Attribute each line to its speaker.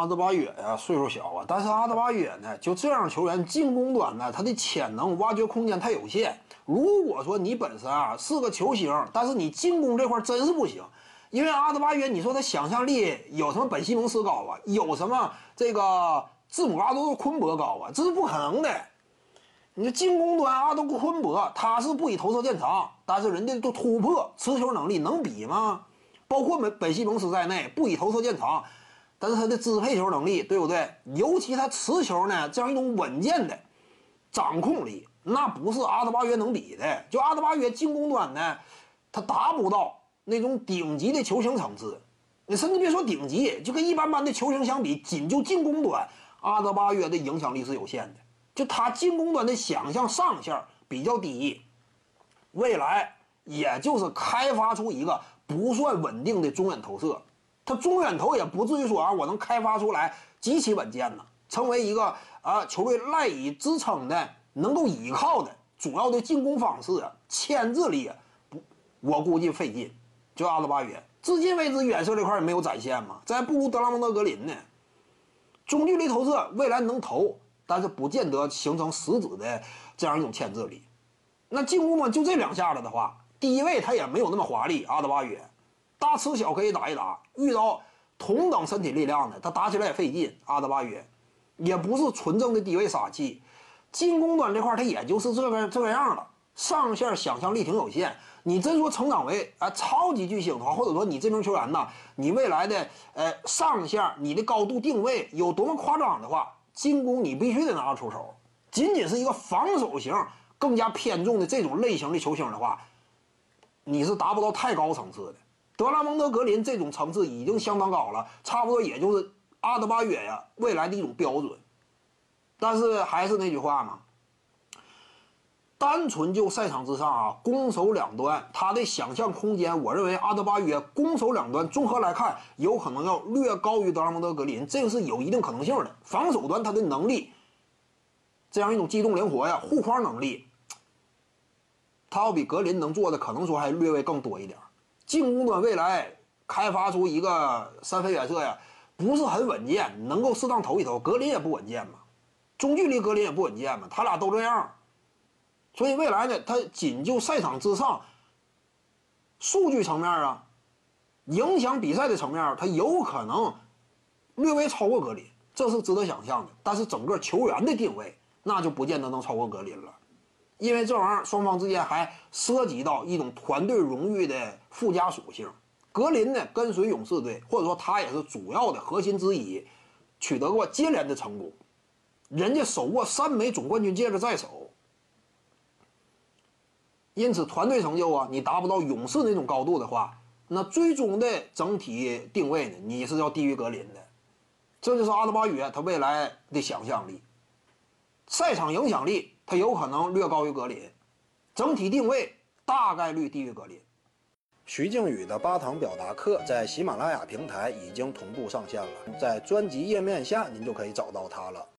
Speaker 1: 阿德巴约呀，岁数小啊，但是阿德巴约呢，就这样球员进攻端呢，他的潜能挖掘空间太有限。如果说你本身啊是个球星，但是你进攻这块真是不行，因为阿德巴约，你说他想象力有什么本西蒙斯高啊？有什么这个字母阿多昆博高啊？这是不可能的。你说进攻端阿多昆博他是不以投射见长，但是人家都突破持球能力能比吗？包括本本西蒙斯在内，不以投射见长。但是他的支配球能力，对不对？尤其他持球呢，这样一种稳健的掌控力，那不是阿德巴约能比的。就阿德巴约进攻端呢，他达不到那种顶级的球星层次。你甚至别说顶级，就跟一般般的球星相比，仅就进攻端，阿德巴约的影响力是有限的。就他进攻端的想象上限比较低，未来也就是开发出一个不算稳定的中远投射。他中远投也不至于说啊，我能开发出来极其稳健呢，成为一个啊球队赖以支撑的、能够依靠的主要的进攻方式啊，牵制力啊，不，我估计费劲。就阿德巴约，至今为止远射这块也没有展现嘛，这还不如德拉蒙德格林呢。中距离投射未来能投，但是不见得形成实质的这样一种牵制力。那进攻嘛，就这两下子的话，第一位他也没有那么华丽，阿德巴约。大吃小可以打一打，遇到同等身体力量的，他打起来也费劲。阿德巴约也不是纯正的低位杀器，进攻端这块他也就是这个这个样了，上限想象力挺有限。你真说成长为啊超级巨星的话，或者说你这名球员呢，你未来的呃上限，你的高度定位有多么夸张的话，进攻你必须得拿得出手。仅仅是一个防守型更加偏重的这种类型的球星的话，你是达不到太高层次的。德拉蒙德格林这种层次已经相当高了，差不多也就是阿德巴约呀未来的一种标准。但是还是那句话嘛，单纯就赛场之上啊，攻守两端他的想象空间，我认为阿德巴约攻守两端综合来看，有可能要略高于德拉蒙德格林，这个是有一定可能性的。防守端他的能力，这样一种机动灵活呀，护框能力，他要比格林能做的可能说还略微更多一点。进攻端未来开发出一个三分远射呀，不是很稳健，能够适当投一投。格林也不稳健嘛，中距离格林也不稳健嘛，他俩都这样。所以未来呢，他仅就赛场之上数据层面啊，影响比赛的层面，他有可能略微超过格林，这是值得想象的。但是整个球员的定位，那就不见得能超过格林了。因为这玩意儿双方之间还涉及到一种团队荣誉的附加属性。格林呢跟随勇士队，或者说他也是主要的核心之一，取得过接连的成功。人家手握三枚总冠军戒指在手，因此团队成就啊，你达不到勇士那种高度的话，那最终的整体定位呢，你是要低于格林的。这就是阿德巴约他未来的想象力，赛场影响力。他有可能略高于格林，整体定位大概率低于格林。
Speaker 2: 徐静宇的八堂表达课在喜马拉雅平台已经同步上线了，在专辑页面下您就可以找到它了。